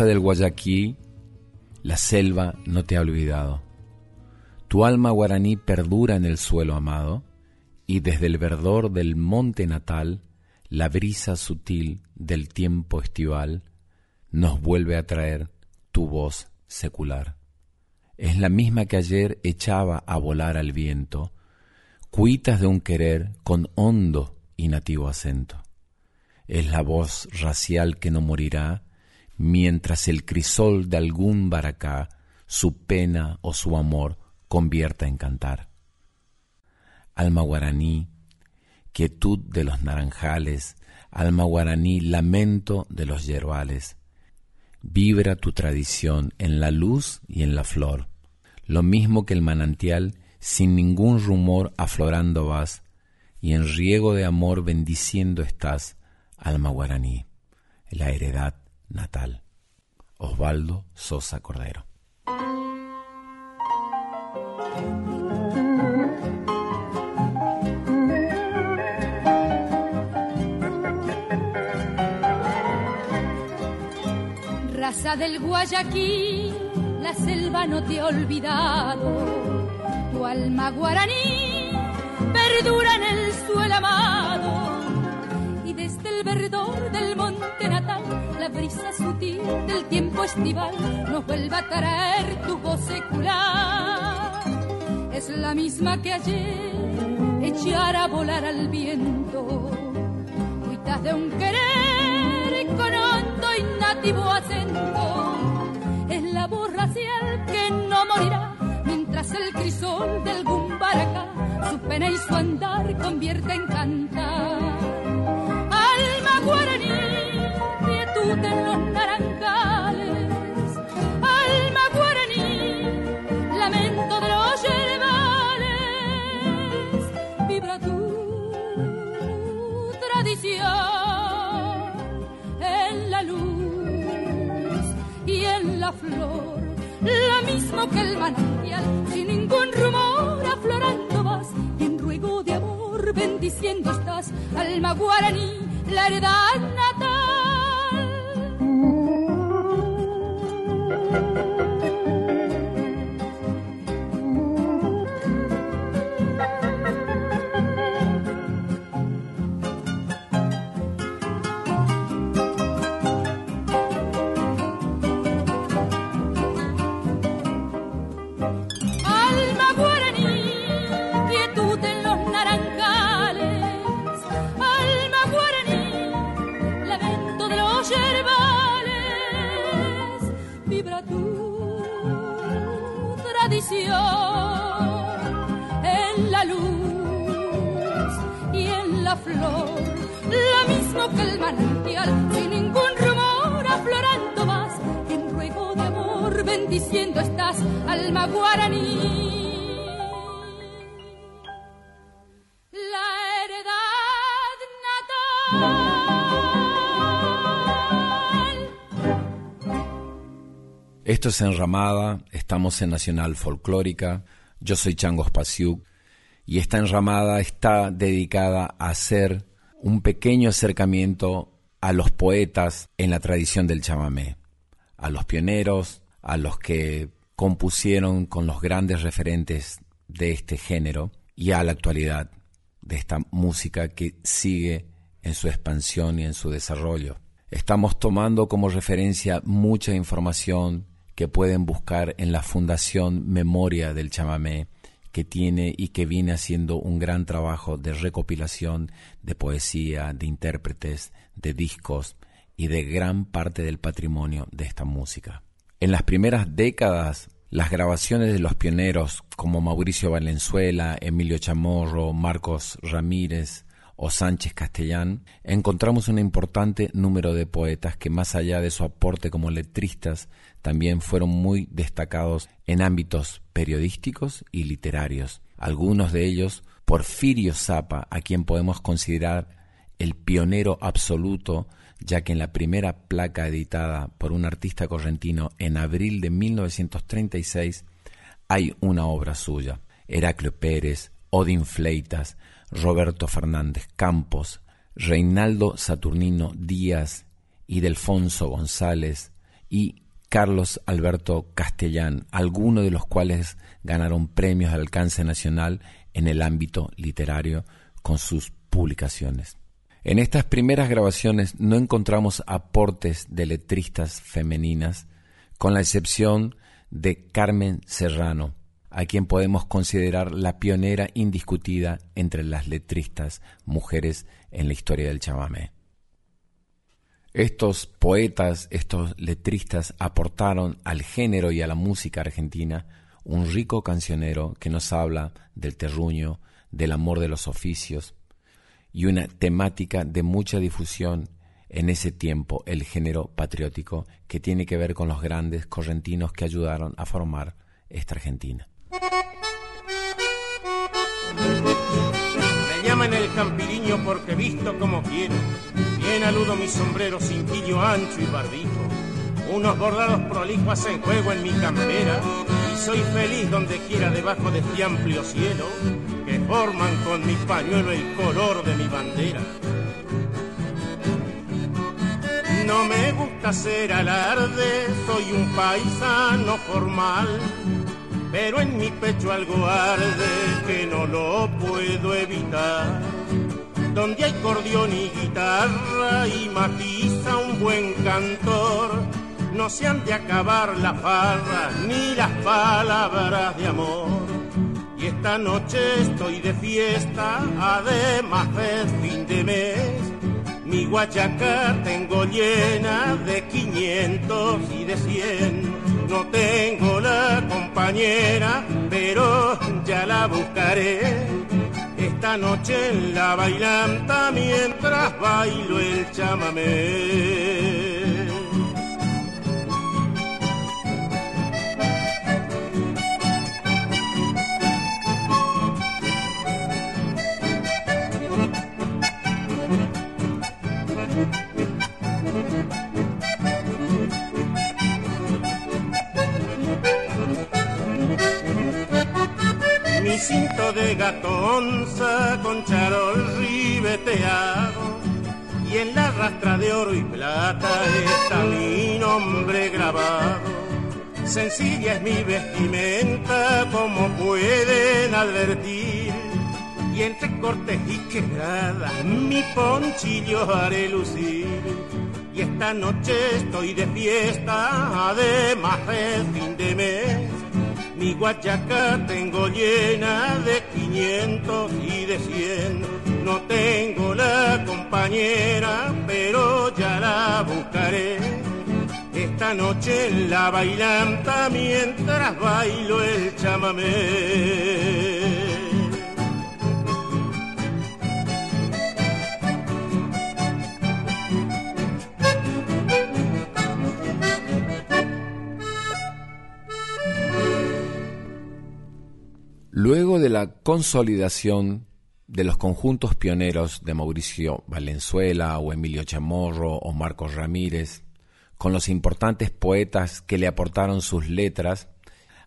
Del Guayaquil, la selva no te ha olvidado. Tu alma guaraní perdura en el suelo amado, y desde el verdor del monte natal, la brisa sutil del tiempo estival nos vuelve a traer tu voz secular. Es la misma que ayer echaba a volar al viento, cuitas de un querer con hondo y nativo acento. Es la voz racial que no morirá, mientras el crisol de algún baracá su pena o su amor convierta en cantar. Alma guaraní, quietud de los naranjales, alma guaraní, lamento de los yerbales. Vibra tu tradición en la luz y en la flor, lo mismo que el manantial, sin ningún rumor aflorando vas, y en riego de amor bendiciendo estás, alma guaraní, la heredad natal. Osvaldo Sosa Cordero. Raza del Guayaquil, la selva no te ha olvidado. Tu alma guaraní perdura en el suelo amado desde el verdor del monte natal, la brisa sutil del tiempo estival nos vuelve a traer tu voz secular. Es la misma que ayer echar a volar al viento, cuitas de un querer con hondo y nativo acento. Es la voz racial que no morirá mientras el crisol del Gumbaracá su pena y su andar convierte en cantar guaraní, quietud en los naranjales, alma guaraní, lamento de los yerbales, vibra tu tradición en la luz y en la flor, lo mismo que el manantial, sin ningún rumor aflorando vas, en ruego de amor bendiciendo estás, alma guaraní la heredad Esto es Enramada, estamos en Nacional Folclórica, yo soy Changos Pasiuk y esta enramada está dedicada a hacer un pequeño acercamiento a los poetas en la tradición del chamamé, a los pioneros, a los que compusieron con los grandes referentes de este género y a la actualidad de esta música que sigue en su expansión y en su desarrollo. Estamos tomando como referencia mucha información que pueden buscar en la Fundación Memoria del Chamamé, que tiene y que viene haciendo un gran trabajo de recopilación de poesía, de intérpretes, de discos y de gran parte del patrimonio de esta música. En las primeras décadas, las grabaciones de los pioneros como Mauricio Valenzuela, Emilio Chamorro, Marcos Ramírez, o Sánchez Castellán, encontramos un importante número de poetas que más allá de su aporte como letristas, también fueron muy destacados en ámbitos periodísticos y literarios. Algunos de ellos, Porfirio Zapa, a quien podemos considerar el pionero absoluto, ya que en la primera placa editada por un artista correntino en abril de 1936 hay una obra suya. Heraclio Pérez, Odin Fleitas, Roberto Fernández Campos, Reinaldo Saturnino Díaz y González y Carlos Alberto Castellán, algunos de los cuales ganaron premios de alcance nacional en el ámbito literario con sus publicaciones. En estas primeras grabaciones no encontramos aportes de letristas femeninas, con la excepción de Carmen Serrano, a quien podemos considerar la pionera indiscutida entre las letristas mujeres en la historia del chamamé. Estos poetas, estos letristas aportaron al género y a la música argentina un rico cancionero que nos habla del terruño, del amor de los oficios y una temática de mucha difusión en ese tiempo, el género patriótico que tiene que ver con los grandes correntinos que ayudaron a formar esta Argentina. Me llaman el campiriño porque visto como quiero. Bien aludo mi sombrero cintillo ancho y barbijo. Unos bordados prolijos hacen juego en mi campera. Y soy feliz donde quiera debajo de este amplio cielo. Que forman con mi pañuelo el color de mi bandera. No me gusta hacer alarde, soy un paisano formal pero en mi pecho algo arde que no lo puedo evitar. Donde hay cordión y guitarra y matiza un buen cantor, no se han de acabar la farra ni las palabras de amor. Y esta noche estoy de fiesta, además de fin de mes. Mi guachaca tengo llena de 500 y de 100 no tengo la compañera, pero ya la buscaré. Esta noche en la bailanta mientras bailo el chamamé. Cinto de gatonza con charol ribeteado y en la rastra de oro y plata está mi nombre grabado. Sencilla es mi vestimenta como pueden advertir y entre cortes y quebradas mi ponchillo haré lucir. Y esta noche estoy de fiesta, además es fin de mes mi guachaca tengo llena de 500 y de 100. No tengo la compañera, pero ya la buscaré. Esta noche en la bailanta mientras bailo el chamamé. Luego de la consolidación de los conjuntos pioneros de Mauricio Valenzuela o Emilio Chamorro o Marcos Ramírez, con los importantes poetas que le aportaron sus letras,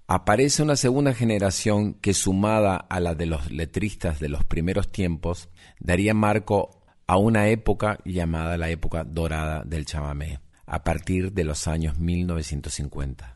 aparece una segunda generación que sumada a la de los letristas de los primeros tiempos, daría marco a una época llamada la época dorada del chamamé, a partir de los años 1950.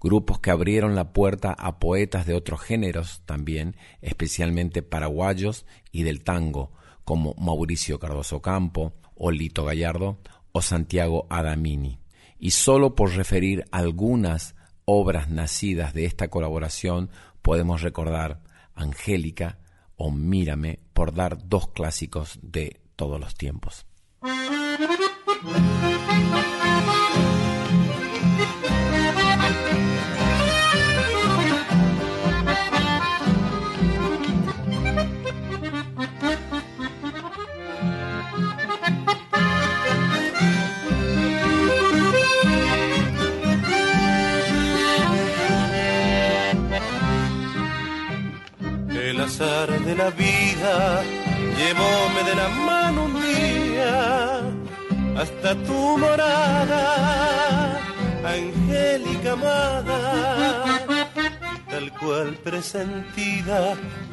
Grupos que abrieron la puerta a poetas de otros géneros también, especialmente paraguayos y del tango, como Mauricio Cardoso Campo, o Lito Gallardo, o Santiago Adamini. Y solo por referir algunas obras nacidas de esta colaboración podemos recordar Angélica o Mírame por dar dos clásicos de todos los tiempos.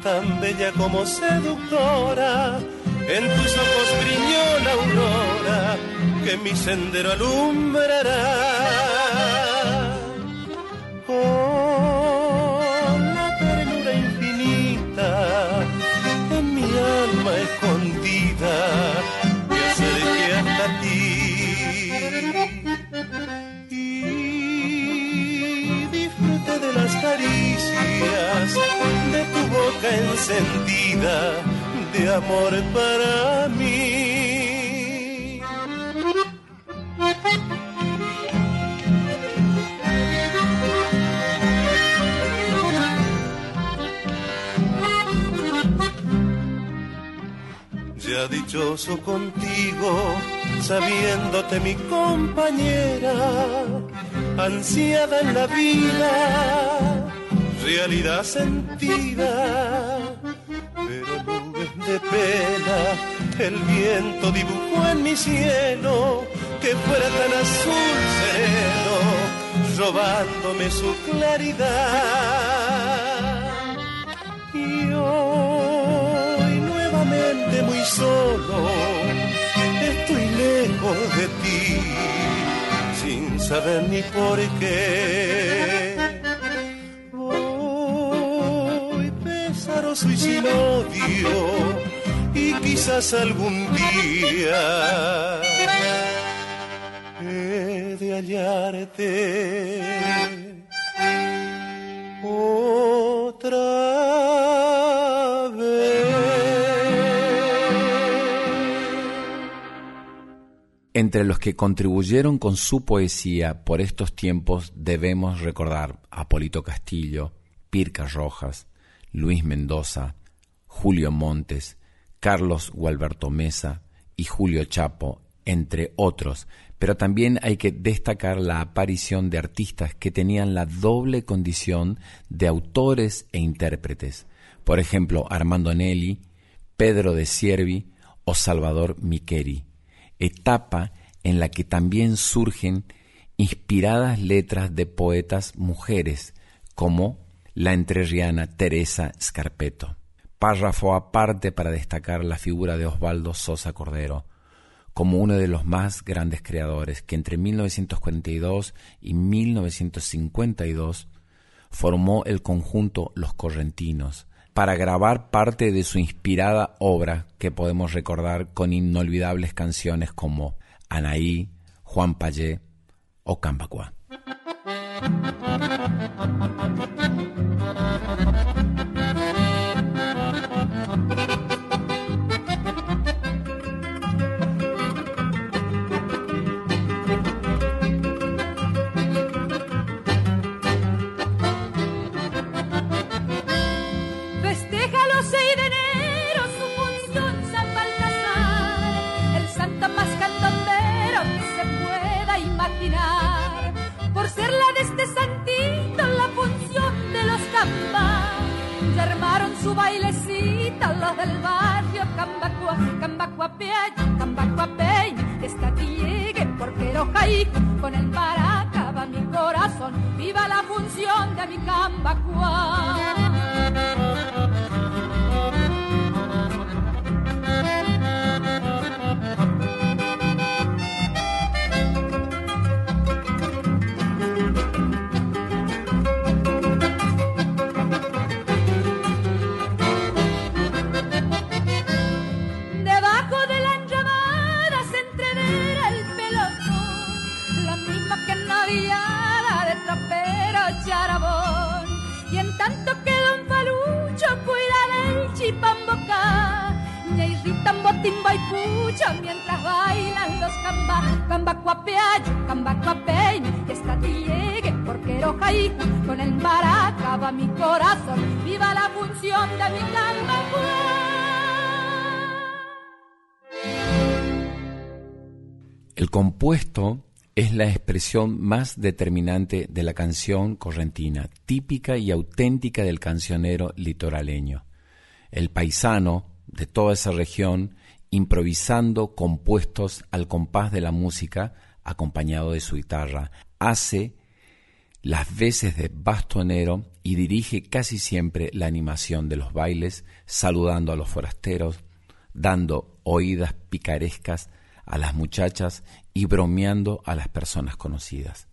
Tan bella como seductora, en tus ojos brilló la aurora que mi sendero alumbrará de amor para mí. Ya dichoso contigo, sabiéndote mi compañera, ansiada en la vida realidad sentida, pena el viento dibujó en mi cielo que fuera tan azul sereno, robándome su claridad. Y hoy nuevamente muy solo, estoy lejos de ti, sin saber ni por qué y sin odio quizás algún día he de hallarte otra. Entre los que contribuyeron con su poesía por estos tiempos debemos recordar a Polito Castillo, Pirca Rojas, Luis Mendoza, Julio Montes, Carlos Gualberto Mesa y Julio Chapo, entre otros, pero también hay que destacar la aparición de artistas que tenían la doble condición de autores e intérpretes, por ejemplo Armando Nelli, Pedro de Siervi o Salvador Miqueri, etapa en la que también surgen inspiradas letras de poetas mujeres como la entrerriana Teresa Scarpeto. Párrafo aparte para destacar la figura de Osvaldo Sosa Cordero, como uno de los más grandes creadores que entre 1942 y 1952 formó el conjunto Los Correntinos para grabar parte de su inspirada obra que podemos recordar con inolvidables canciones como Anaí, Juan Payé o Cambacuá. El compuesto es la expresión más determinante de la canción correntina, típica y auténtica del cancionero litoraleño. El paisano de toda esa región improvisando compuestos al compás de la música acompañado de su guitarra. Hace las veces de bastonero y dirige casi siempre la animación de los bailes, saludando a los forasteros, dando oídas picarescas a las muchachas y bromeando a las personas conocidas.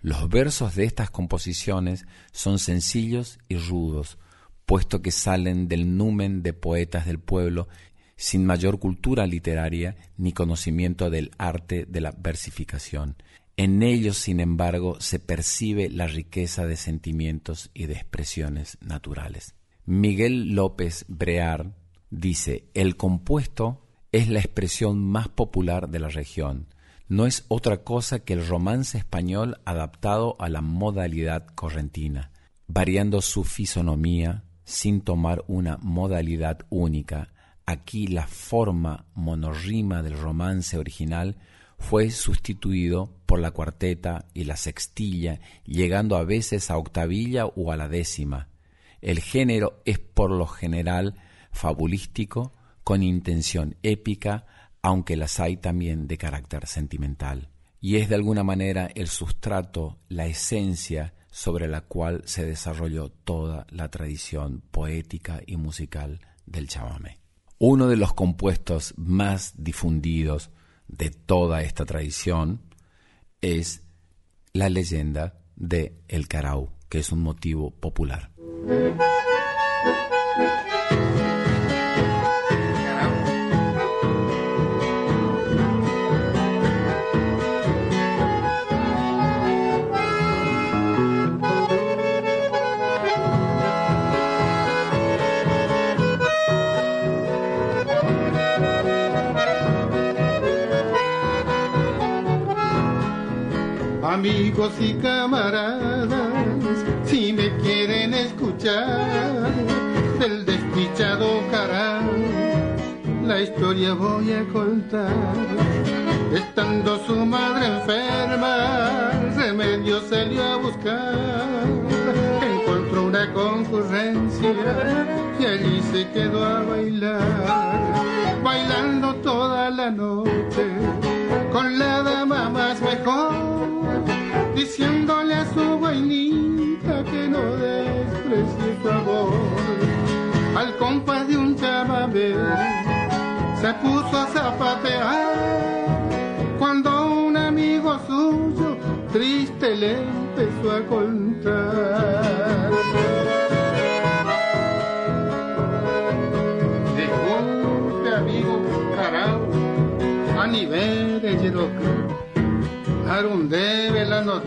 Los versos de estas composiciones son sencillos y rudos, puesto que salen del numen de poetas del pueblo sin mayor cultura literaria ni conocimiento del arte de la versificación. En ellos, sin embargo, se percibe la riqueza de sentimientos y de expresiones naturales. Miguel López Brear dice, el compuesto es la expresión más popular de la región. No es otra cosa que el romance español adaptado a la modalidad correntina, variando su fisonomía sin tomar una modalidad única, Aquí la forma monorrima del romance original fue sustituido por la cuarteta y la sextilla, llegando a veces a octavilla o a la décima. El género es por lo general fabulístico, con intención épica, aunque las hay también de carácter sentimental. Y es de alguna manera el sustrato, la esencia sobre la cual se desarrolló toda la tradición poética y musical del chamamé. Uno de los compuestos más difundidos de toda esta tradición es la leyenda de El Carau, que es un motivo popular. Y camaradas, si me quieren escuchar del desdichado cara, la historia voy a contar.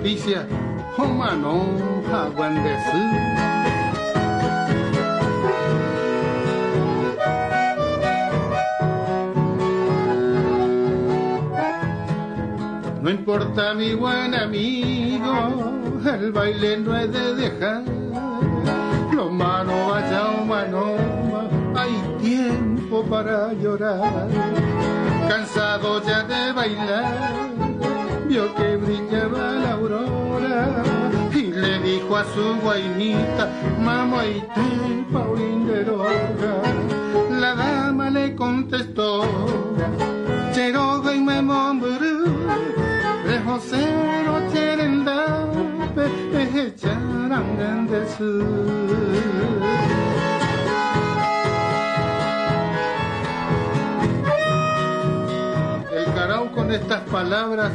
Debe la noticia, mano No importa mi buen amigo, el baile no es de dejar. Lo mano vaya mano, hay tiempo para llorar. Cansado ya de bailar vio que brillaba la aurora y le dijo a su guainita, mamá y te Paulín de La dama le contestó, Cheroga y me Josero Cherendape, Charangan del Sur. Con estas palabras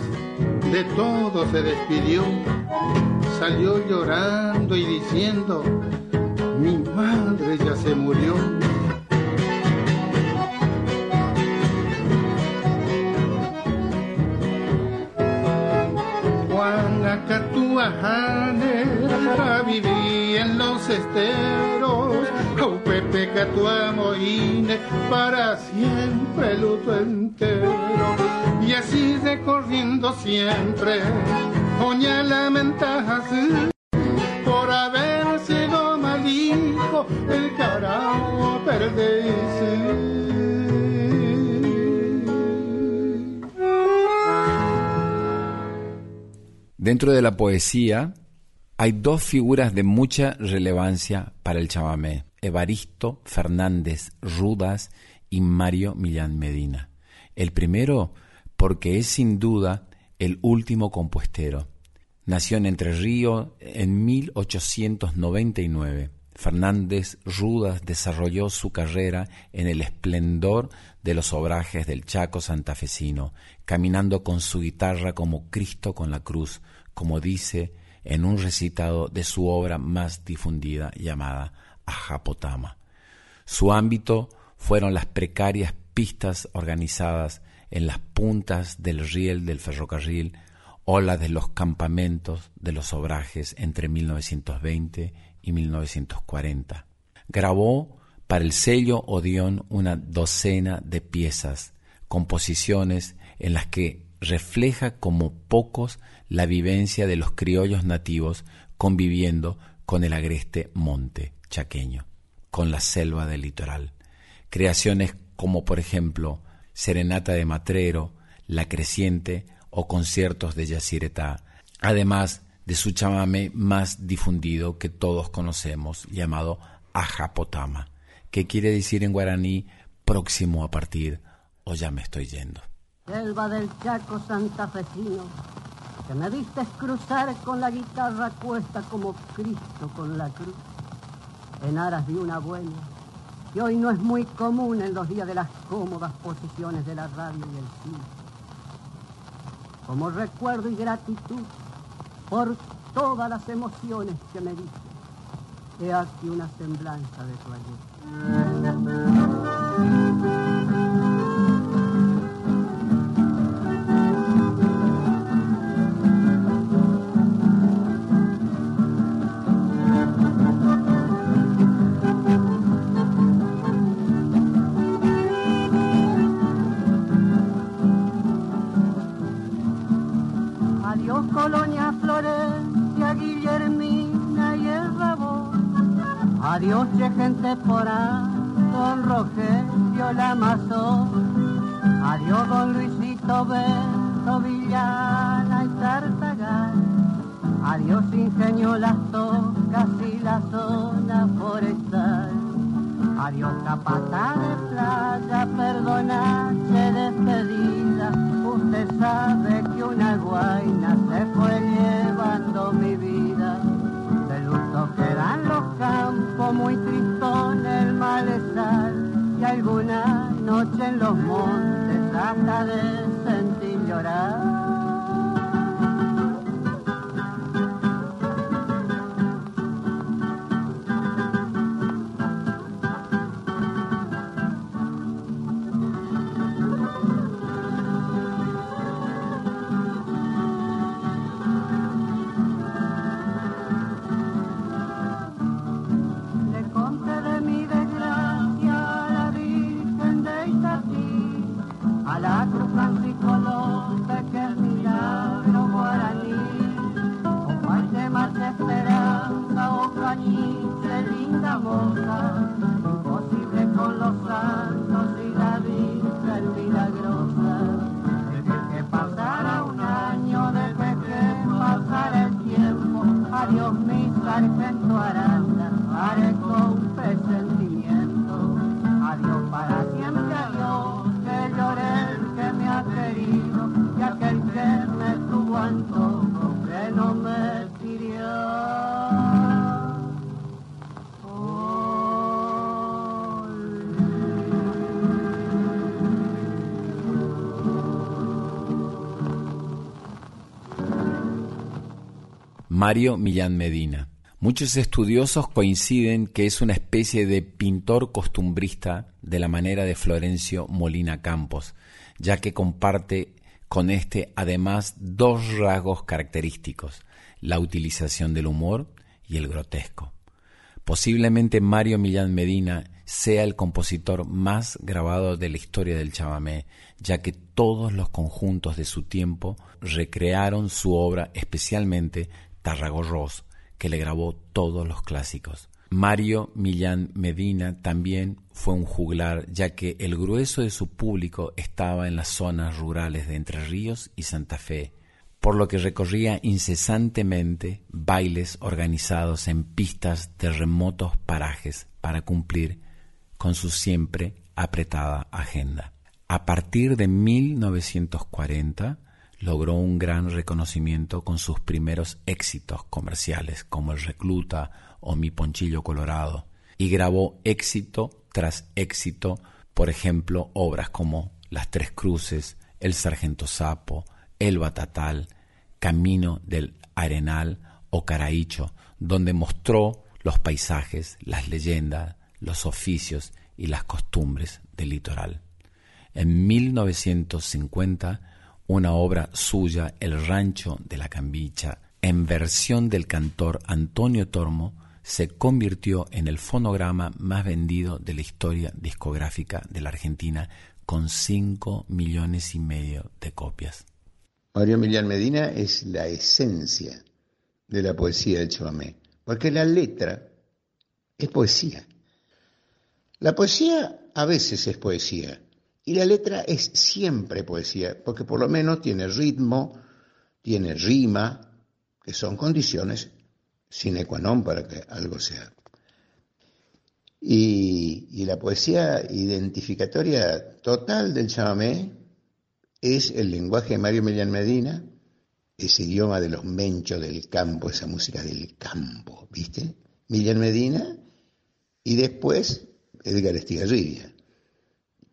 de todo se despidió, salió llorando y diciendo, mi madre ya se murió. Juan Acatuajane vivía los esteros, Pepe Catuamoine para siempre luto entero. Y así recorriendo siempre, oña lamentajas por haber sido mal hijo, el carao perderse. Dentro de la poesía hay dos figuras de mucha relevancia para el chamamé, Evaristo Fernández Rudas y Mario Millán Medina. El primero porque es sin duda el último compuestero. Nació en Entre Ríos en 1899. Fernández Rudas desarrolló su carrera en el esplendor de los obrajes del Chaco santafesino, caminando con su guitarra como Cristo con la cruz, como dice en un recitado de su obra más difundida llamada Ajapotama. Su ámbito fueron las precarias pistas organizadas en las puntas del riel del ferrocarril o las de los campamentos de los obrajes entre 1920 y 1940. Grabó para el sello Odeón una docena de piezas, composiciones en las que refleja como pocos la vivencia de los criollos nativos conviviendo con el agreste monte chaqueño, con la selva del litoral. Creaciones como por ejemplo Serenata de Matrero, La Creciente o conciertos de Yacyretá, además de su chamame más difundido que todos conocemos, llamado Ajapotama, que quiere decir en guaraní próximo a partir o ya me estoy yendo. Selva del Chaco santafesino, que me viste cruzar con la guitarra cuesta como Cristo con la cruz, en aras de una buena, que hoy no es muy común en los días de las cómodas posiciones de la radio y el cine. Como recuerdo y gratitud por todas las emociones que me diste, he aquí una semblanza de tu ayer. Adiós, gente por don Rogelio Lamazón. Adiós, don Luisito Beto Villana y Tartagal. Adiós, ingenio las tocas y la zona forestal. Adiós, capata de playa, perdonache despedida. Usted sabe que una guaina se fue llevando mi vida quedan los campos muy tristón el malestar y alguna noche en los montes hasta de sentir llorar. Mario Millán Medina. Muchos estudiosos coinciden que es una especie de pintor costumbrista de la manera de Florencio Molina Campos, ya que comparte con este además dos rasgos característicos, la utilización del humor y el grotesco. Posiblemente Mario Millán Medina sea el compositor más grabado de la historia del chamamé, ya que todos los conjuntos de su tiempo recrearon su obra, especialmente Tarragorros, que le grabó todos los clásicos. Mario Millán Medina también fue un juglar, ya que el grueso de su público estaba en las zonas rurales de Entre Ríos y Santa Fe, por lo que recorría incesantemente bailes organizados en pistas de remotos parajes para cumplir con su siempre apretada agenda. A partir de 1940 logró un gran reconocimiento con sus primeros éxitos comerciales como El Recluta o Mi Ponchillo Colorado y grabó éxito tras éxito, por ejemplo, obras como Las Tres Cruces, El Sargento Sapo, El Batatal, Camino del Arenal o Caraícho, donde mostró los paisajes, las leyendas, los oficios y las costumbres del litoral. En 1950, una obra suya, El Rancho de la Cambicha, en versión del cantor Antonio Tormo, se convirtió en el fonograma más vendido de la historia discográfica de la Argentina, con 5 millones y medio de copias. Mario Millán Medina es la esencia de la poesía del chamamé, porque la letra es poesía. La poesía a veces es poesía y la letra es siempre poesía, porque por lo menos tiene ritmo, tiene rima, que son condiciones sine qua non para que algo sea. Y, la poesía identificatoria total del chamamé es el lenguaje de Mario Millán Medina, ese idioma de los menchos del campo, esa música del campo, ¿viste? Millán Medina y después Edgar Estigarribia,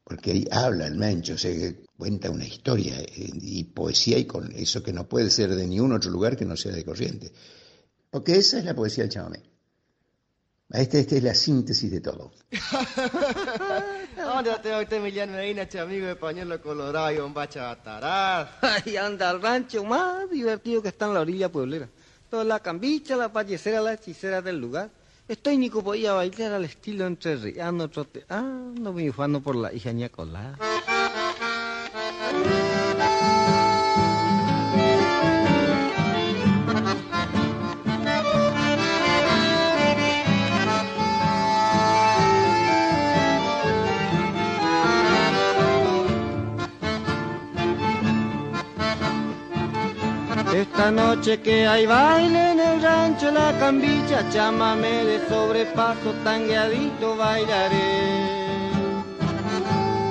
porque ahí habla el mencho, se cuenta una historia eh, y poesía y con eso que no puede ser de ningún otro lugar que no sea de corriente. Porque esa es la poesía del chamamé. Esta, esta es la síntesis de todo. ¿Dónde tengo usted, Emiliano Medina, amigo de pañuelo colorado y bombacha batará? Ahí anda al rancho más divertido que está en la orilla pueblera. Toda la cambicha, la pallecera, la hechicera del lugar. Estoy ni podía bailar al estilo entre riando, trote. Ah, no me ufando por la hija colada. Esta noche que hay baile en el rancho La Cambicha, chámame de sobrepaso, tangueadito bailaré.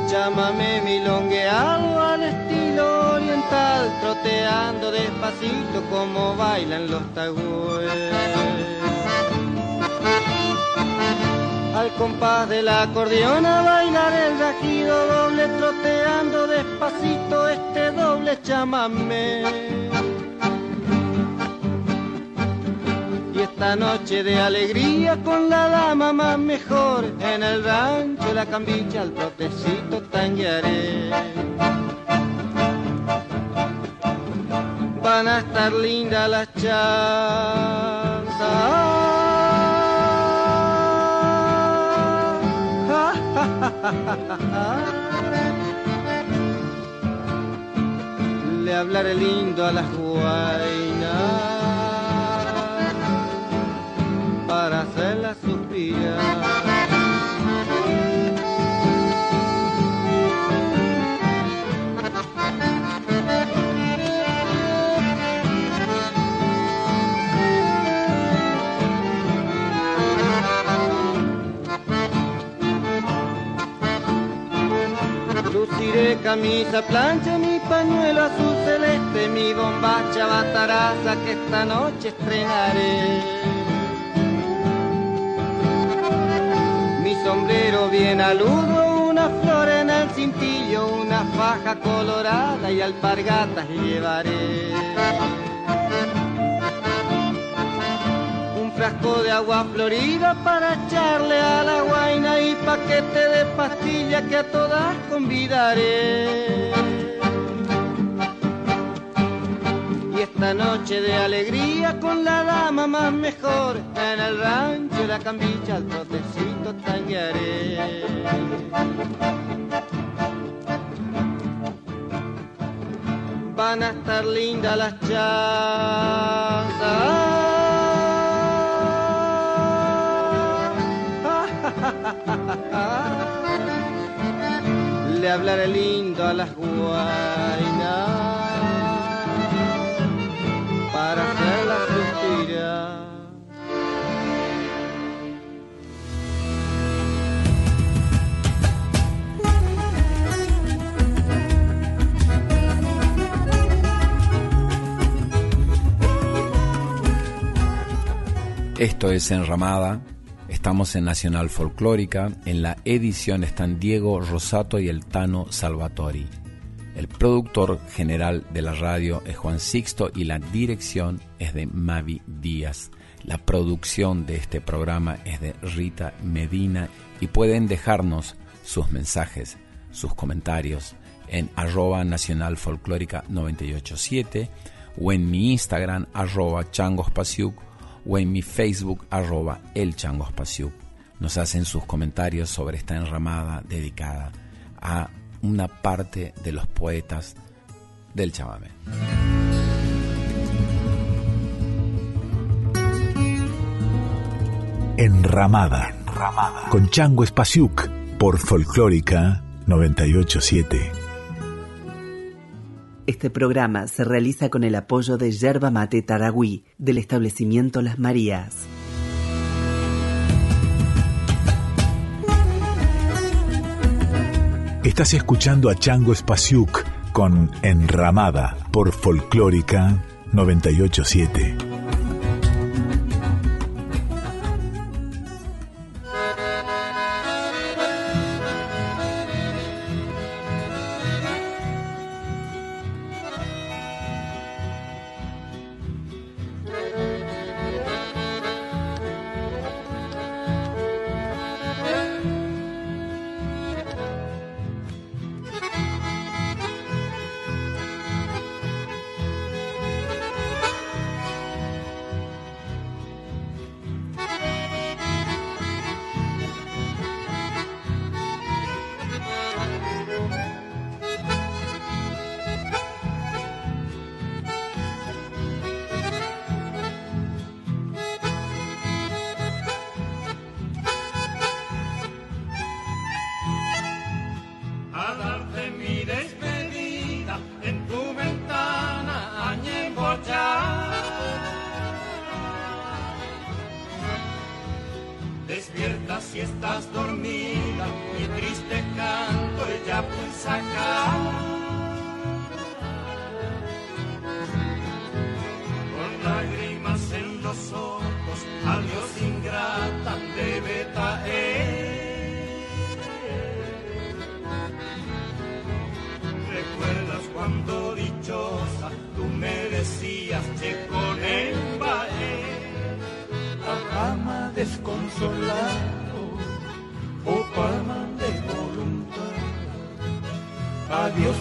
Chámame milongueado al estilo oriental, troteando despacito como bailan los tagües. Al compás del acordeón a bailar el rajido doble, troteando despacito este doble chámame. Esta noche de alegría con la dama más mejor en el rancho la cambicha al protecito tanguearé. Van a estar lindas las chanzas. Le hablaré lindo a las guainas para hacerla suspirar. Luciré camisa, plancha, mi pañuelo azul celeste, mi bombacha bataraza que esta noche estrenaré. Sombrero bien aludo, una flor en el cintillo, una faja colorada y alpargatas llevaré. frasco de agua florida para echarle a la guaina y paquete de pastilla que a todas convidaré. Esta noche de alegría con la dama más mejor en el rancho la cambicha al trotecito tanguearé. Van a estar lindas las chanzas. Le hablaré lindo a las guainas Esto es Enramada. Estamos en Nacional Folclórica. En la edición están Diego Rosato y el Tano Salvatori. El productor general de la radio es Juan Sixto y la dirección es de Mavi Díaz. La producción de este programa es de Rita Medina y pueden dejarnos sus mensajes, sus comentarios en arroba nacional folclórica 987 o en mi Instagram arroba changospasiuk o en mi Facebook arroba el Nos hacen sus comentarios sobre esta enramada dedicada a una parte de los poetas del chamamé. Enramada, Enramada. con Chango Espasiuk por Folclórica 987. Este programa se realiza con el apoyo de Yerba Mate Taragüí del establecimiento Las Marías. Estás escuchando a Chango Espasiuk con Enramada por Folclórica 987. que con él vaé a Palma desconsolado o Palma de voluntad. Adiós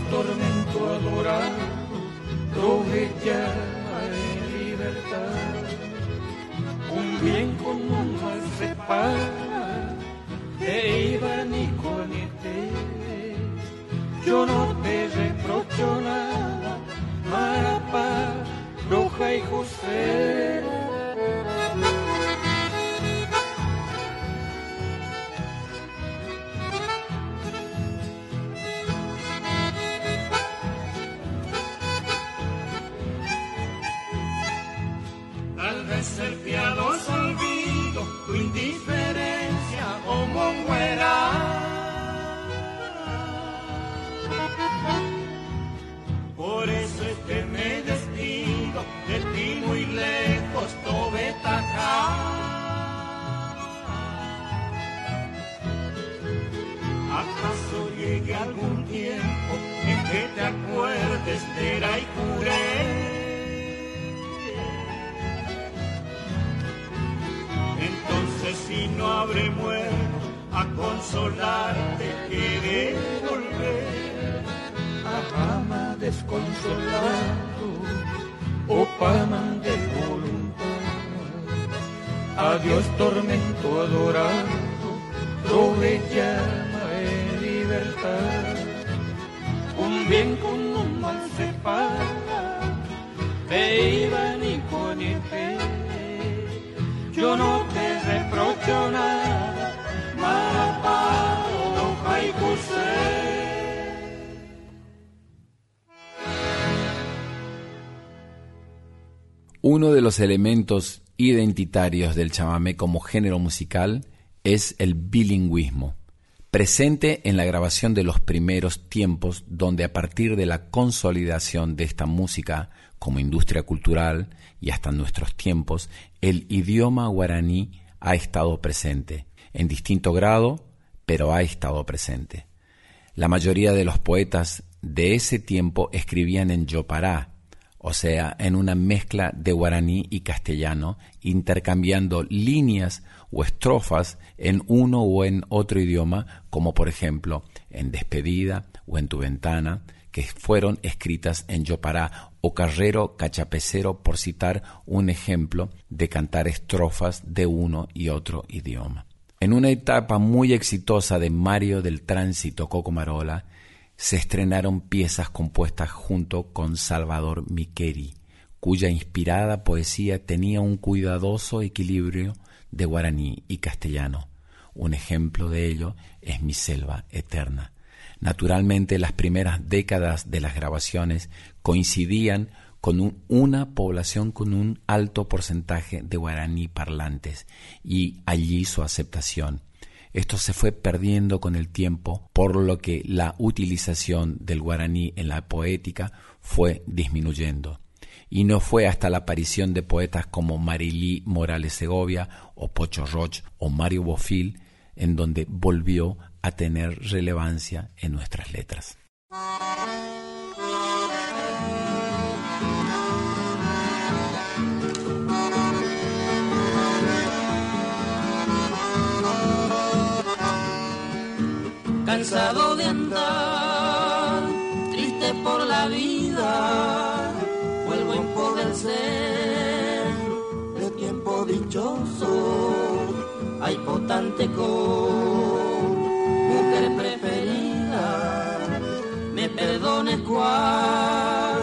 no te Uno de los elementos identitarios del chamamé como género musical es el bilingüismo, presente en la grabación de los primeros tiempos donde a partir de la consolidación de esta música como industria cultural y hasta nuestros tiempos, el idioma guaraní ha estado presente, en distinto grado, pero ha estado presente. La mayoría de los poetas de ese tiempo escribían en yopará, o sea, en una mezcla de guaraní y castellano, intercambiando líneas o estrofas en uno o en otro idioma, como por ejemplo en Despedida o en Tu Ventana, que fueron escritas en yopará o carrero cachapecero, por citar un ejemplo de cantar estrofas de uno y otro idioma. En una etapa muy exitosa de Mario del Tránsito Cocomarola, se estrenaron piezas compuestas junto con Salvador Miqueri, cuya inspirada poesía tenía un cuidadoso equilibrio de guaraní y castellano. Un ejemplo de ello es Mi Selva Eterna. Naturalmente, las primeras décadas de las grabaciones coincidían con una población con un alto porcentaje de guaraní parlantes y allí su aceptación esto se fue perdiendo con el tiempo, por lo que la utilización del guaraní en la poética fue disminuyendo. Y no fue hasta la aparición de poetas como Marilí Morales Segovia o Pocho Roch o Mario Bofil en donde volvió a tener relevancia en nuestras letras. cansado de andar, triste por la vida, de tiempo dichoso, hay con mujer preferida, me perdone cual,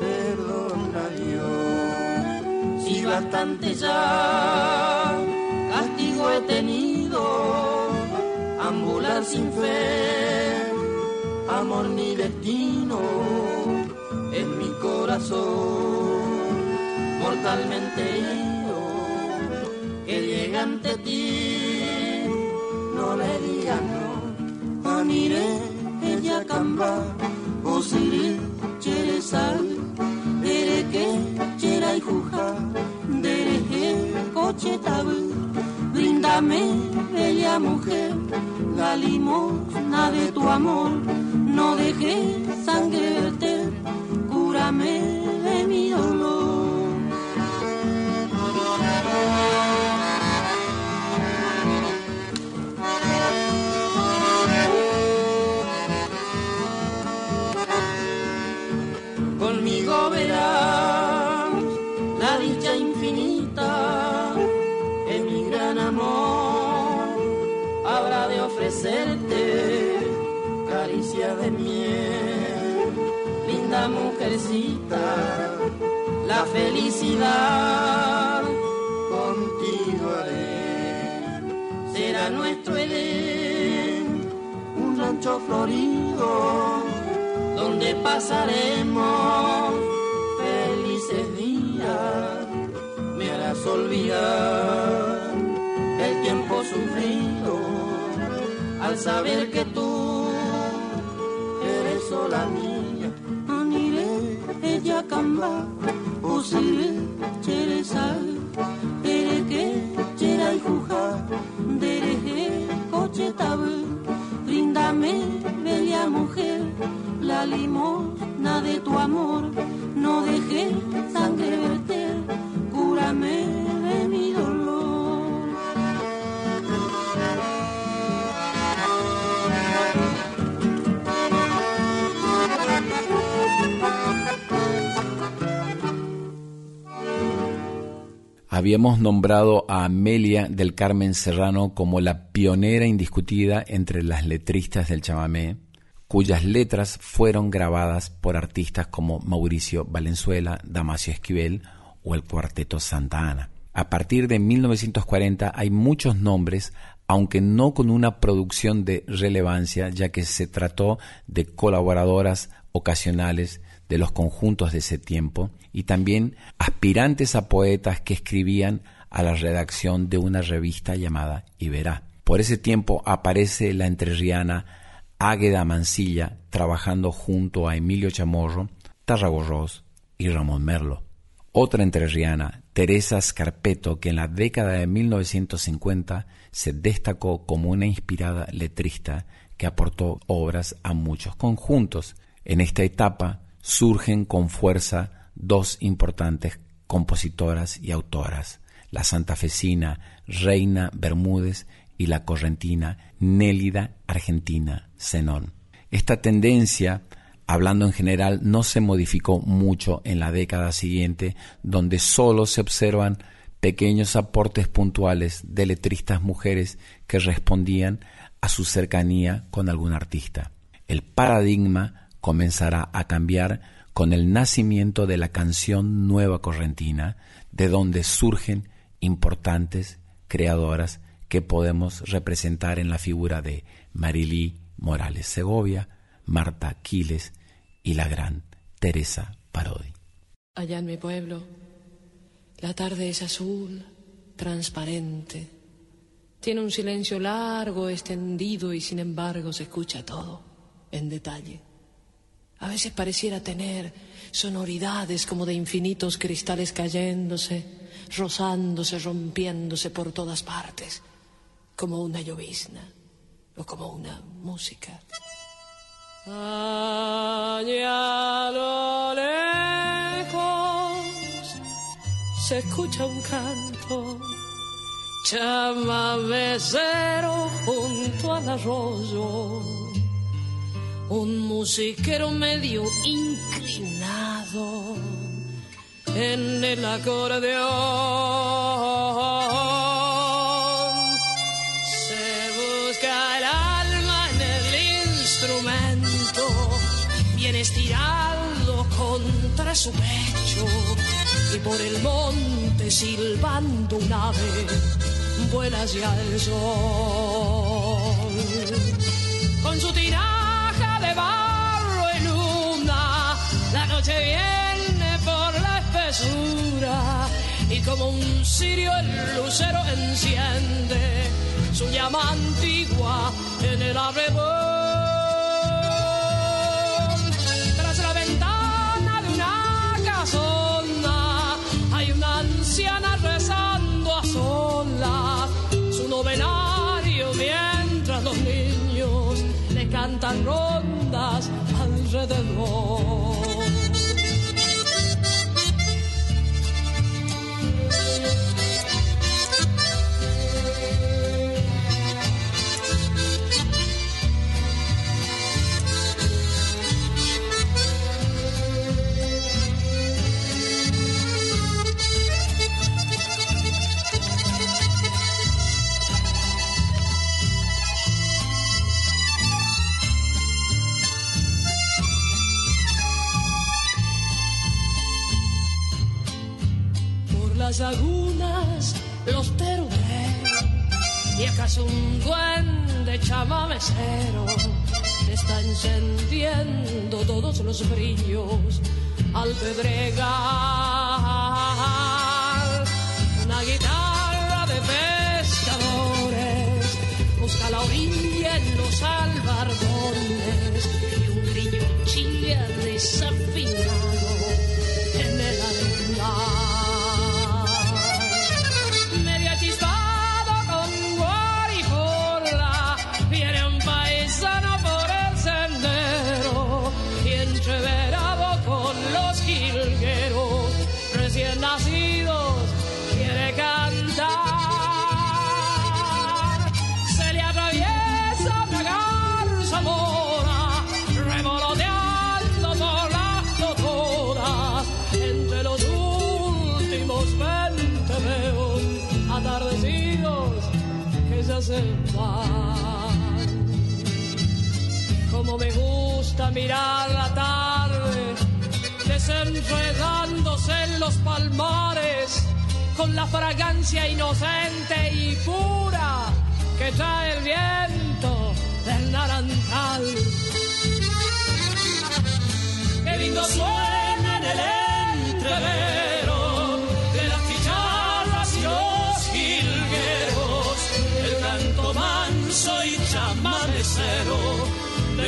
perdona Dios, si bastante ya castigo he tenido ambular sin fe, amor mi destino, en mi corazón, mortalmente herido, que llega ante ti, no le digas no, amire ella camba, osiri, chere sal, dere que, chera y juja, dere que, coche tabu, brindame, bella mujer, la limosna de tu amor, no dejes sangre verter, cúrame de mi dolor. Conmigo verás la dicha infinita en mi gran amor habrá de ofrecerte caricia de miel, linda mujercita, la felicidad será nuestro Edén, un rancho florido donde pasaremos felices días, me harás olvidar el tiempo sufrido al saber que tú eres sola mía. Anire, ella camba, usire, chere sal, ere que, chera y juja, dereje, coche tabu, brindame, bella mujer, la limosna de tu amor, no dejes sangre verter, cúrame Habíamos nombrado a Amelia del Carmen Serrano como la pionera indiscutida entre las letristas del chamamé, cuyas letras fueron grabadas por artistas como Mauricio Valenzuela, Damasio Esquivel o el Cuarteto Santa Ana. A partir de 1940 hay muchos nombres, aunque no con una producción de relevancia, ya que se trató de colaboradoras ocasionales de los conjuntos de ese tiempo y también aspirantes a poetas que escribían a la redacción de una revista llamada Iberá. Por ese tiempo aparece la entrerriana Águeda Mancilla trabajando junto a Emilio Chamorro, Tarragorros y Ramón Merlo. Otra entrerriana, Teresa Scarpeto, que en la década de 1950 se destacó como una inspirada letrista que aportó obras a muchos conjuntos. En esta etapa surgen con fuerza dos importantes compositoras y autoras, la santafesina Reina Bermúdez y la correntina Nélida Argentina Zenón. Esta tendencia hablando en general, no se modificó mucho en la década siguiente, donde solo se observan pequeños aportes puntuales de letristas mujeres que respondían a su cercanía con algún artista. El paradigma comenzará a cambiar con el nacimiento de la canción Nueva Correntina, de donde surgen importantes creadoras que podemos representar en la figura de Marilí Morales Segovia, Marta Quiles y la gran Teresa Parodi. Allá en mi pueblo, la tarde es azul, transparente. Tiene un silencio largo, extendido y sin embargo se escucha todo en detalle. A veces pareciera tener sonoridades como de infinitos cristales cayéndose, rozándose, rompiéndose por todas partes, como una llovizna o como una música. Allá lejos se escucha un canto, chamamecero junto al arroyo, un musiquero medio inclinado en el acordeón. estirado contra su pecho y por el monte silbando un ave vuela hacia el sol. Con su tiraja la noche viene por la espesura y como un cirio el lucero enciende su llama antigua en el arrebol. rezando a solas su novenario mientras los niños le cantan rondas alrededor. Las lagunas los teruteros y acaso un duende chamamecero está encendiendo todos los brillos al pedregal. Una guitarra de pescadores busca la orilla en los albardones y un grillo chilla desafinado Me gusta mirar la tarde desenredándose en los palmares con la fragancia inocente y pura que trae el viento del naranjal. Qué lindo suena en el entrevero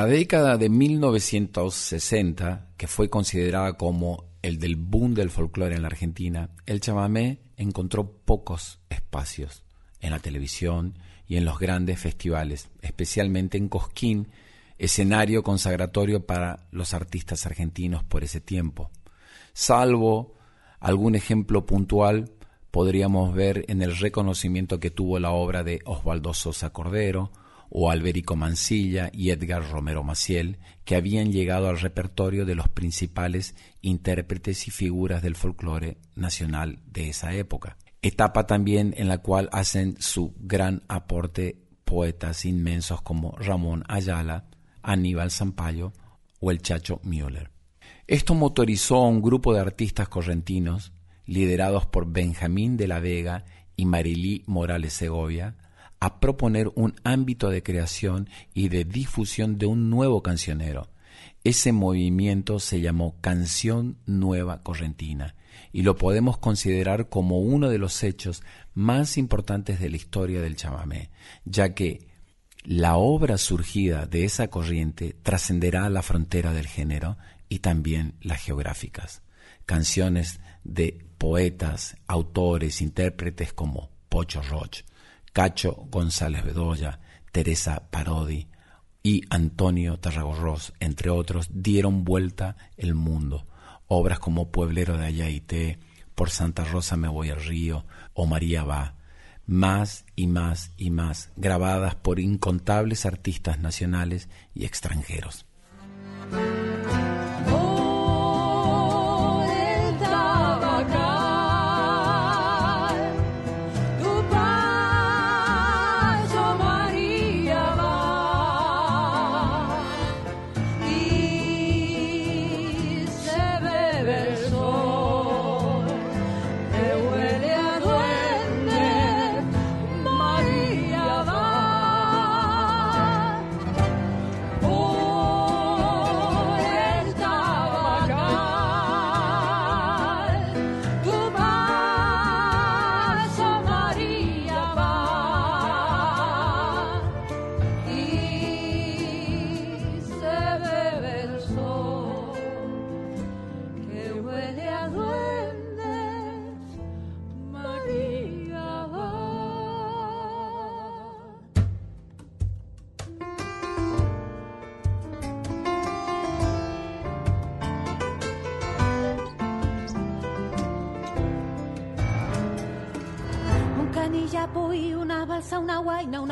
la década de 1960, que fue considerada como el del boom del folclore en la Argentina, el chamamé encontró pocos espacios en la televisión y en los grandes festivales, especialmente en Cosquín, escenario consagratorio para los artistas argentinos por ese tiempo. Salvo algún ejemplo puntual, podríamos ver en el reconocimiento que tuvo la obra de Osvaldo Sosa Cordero, o Alberico Mansilla y Edgar Romero Maciel, que habían llegado al repertorio de los principales intérpretes y figuras del folclore nacional de esa época. Etapa también en la cual hacen su gran aporte poetas inmensos como Ramón Ayala, Aníbal Zampayo o el Chacho Müller. Esto motorizó a un grupo de artistas correntinos, liderados por Benjamín de la Vega y Marilí Morales Segovia, a proponer un ámbito de creación y de difusión de un nuevo cancionero. Ese movimiento se llamó Canción Nueva Correntina y lo podemos considerar como uno de los hechos más importantes de la historia del chamamé, ya que la obra surgida de esa corriente trascenderá la frontera del género y también las geográficas. Canciones de poetas, autores, intérpretes como Pocho Roch, Cacho González Bedoya, Teresa Parodi y Antonio Tarragorros, entre otros, dieron vuelta el mundo. Obras como Pueblero de Ayaité, Por Santa Rosa me voy al río o María va, más y más y más, grabadas por incontables artistas nacionales y extranjeros.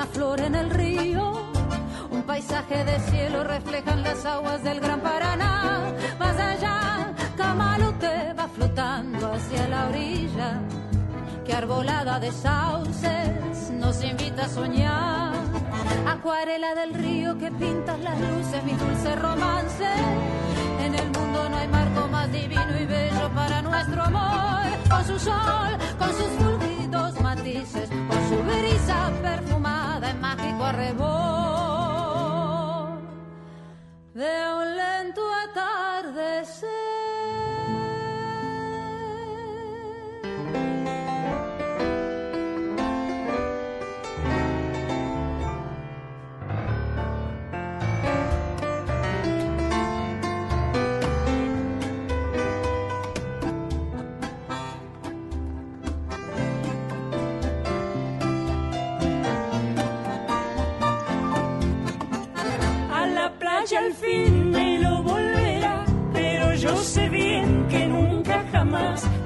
Flor en el río. Un paisaje de cielo reflejan las aguas del gran Paraná. Más allá, Camalute va flotando hacia la orilla. Que arbolada de sauces nos invita a soñar. Acuarela del río que pintas las luces, mi dulce romance. En el mundo no hay marco más divino y bello para nuestro amor. Con su sol, con sus fulgidos matices, con su brisa perfumada en mágico arrebol de un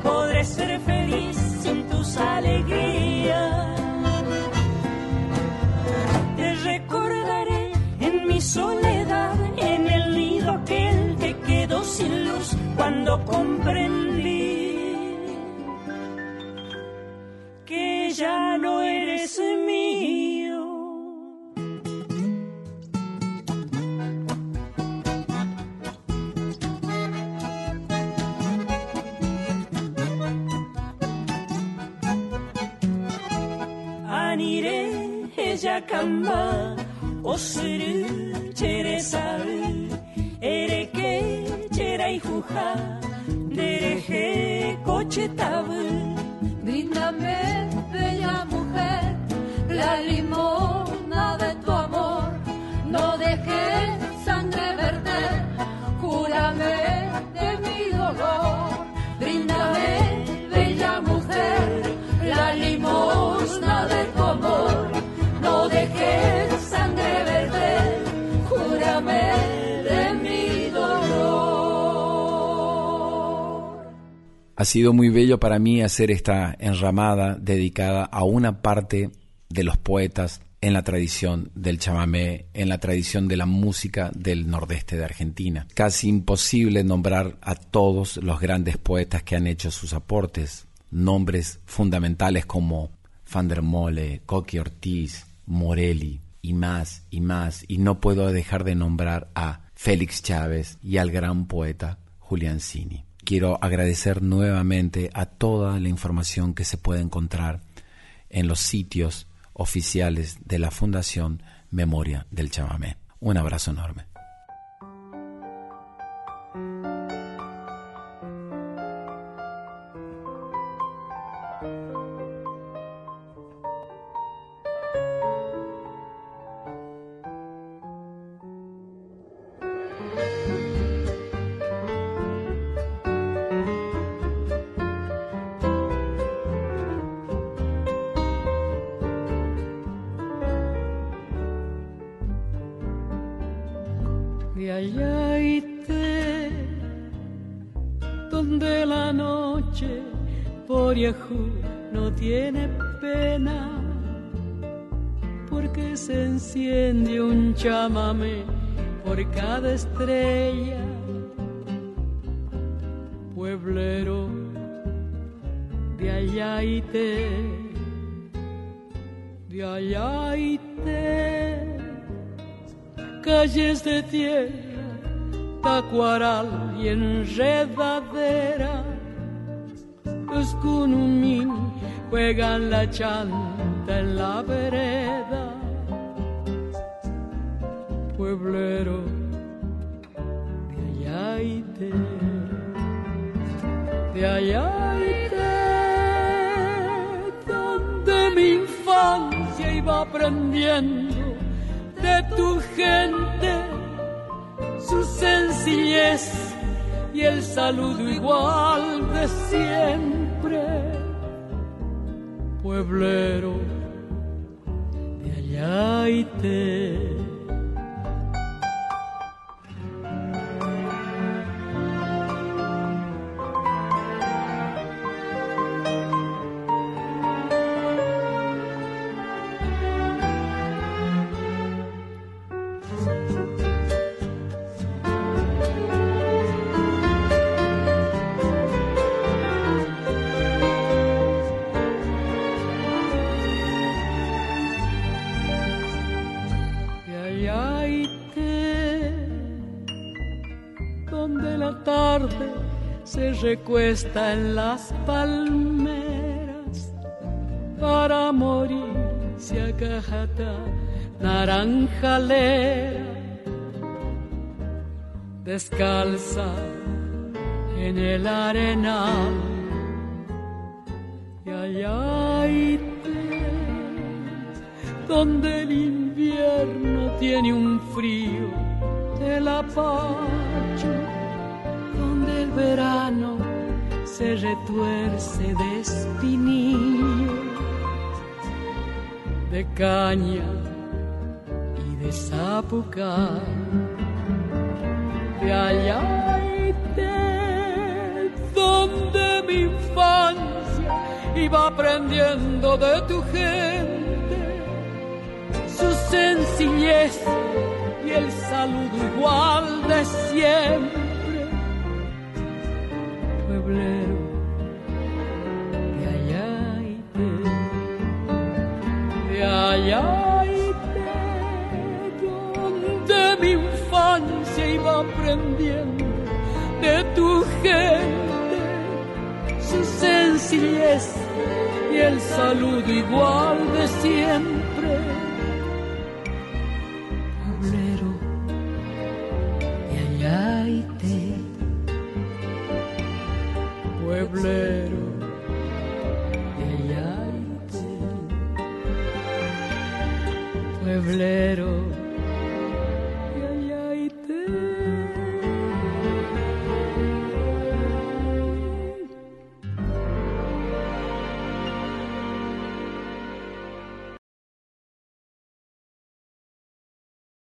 podré ser feliz sin tus alegrías. Te recordaré en mi soledad, en el nido aquel que quedó sin luz cuando comprendí que ya no eres mío. Ella kamba osuru chere sabe ere que chera y juja dereje coche tabu Bríndame, Ha sido muy bello para mí hacer esta enramada dedicada a una parte de los poetas en la tradición del chamamé, en la tradición de la música del nordeste de Argentina. Casi imposible nombrar a todos los grandes poetas que han hecho sus aportes, nombres fundamentales como Van der Mole, Coqui Ortiz, Morelli y más y más, y no puedo dejar de nombrar a Félix Chávez y al gran poeta Julián Cini. Quiero agradecer nuevamente a toda la información que se puede encontrar en los sitios oficiales de la Fundación Memoria del Chamamé. Un abrazo enorme. Porque se enciende un chamame por cada estrella, pueblero de allá de allá calles de tierra, tacuaral y enredadera. Los cunumín juegan la chanta en la vereda. Pueblero de allá y te, de allá y te, donde mi infancia iba aprendiendo de tu gente, su sencillez y el saludo igual de siempre. Pueblero de allá recuesta en las palmeras para morirse a cajata naranjalera, descalza en el arenal. Y allá y te, donde el invierno tiene un frío del apacho, donde el verano se retuerce de de caña y de zapucar. de allá donde mi infancia iba aprendiendo de tu gente su sencillez y el saludo igual de siempre. Allá donde mi infancia iba aprendiendo de tu gente, su sencillez y el saludo igual de siempre. Pueblero de Ayaite, pueblero pueblero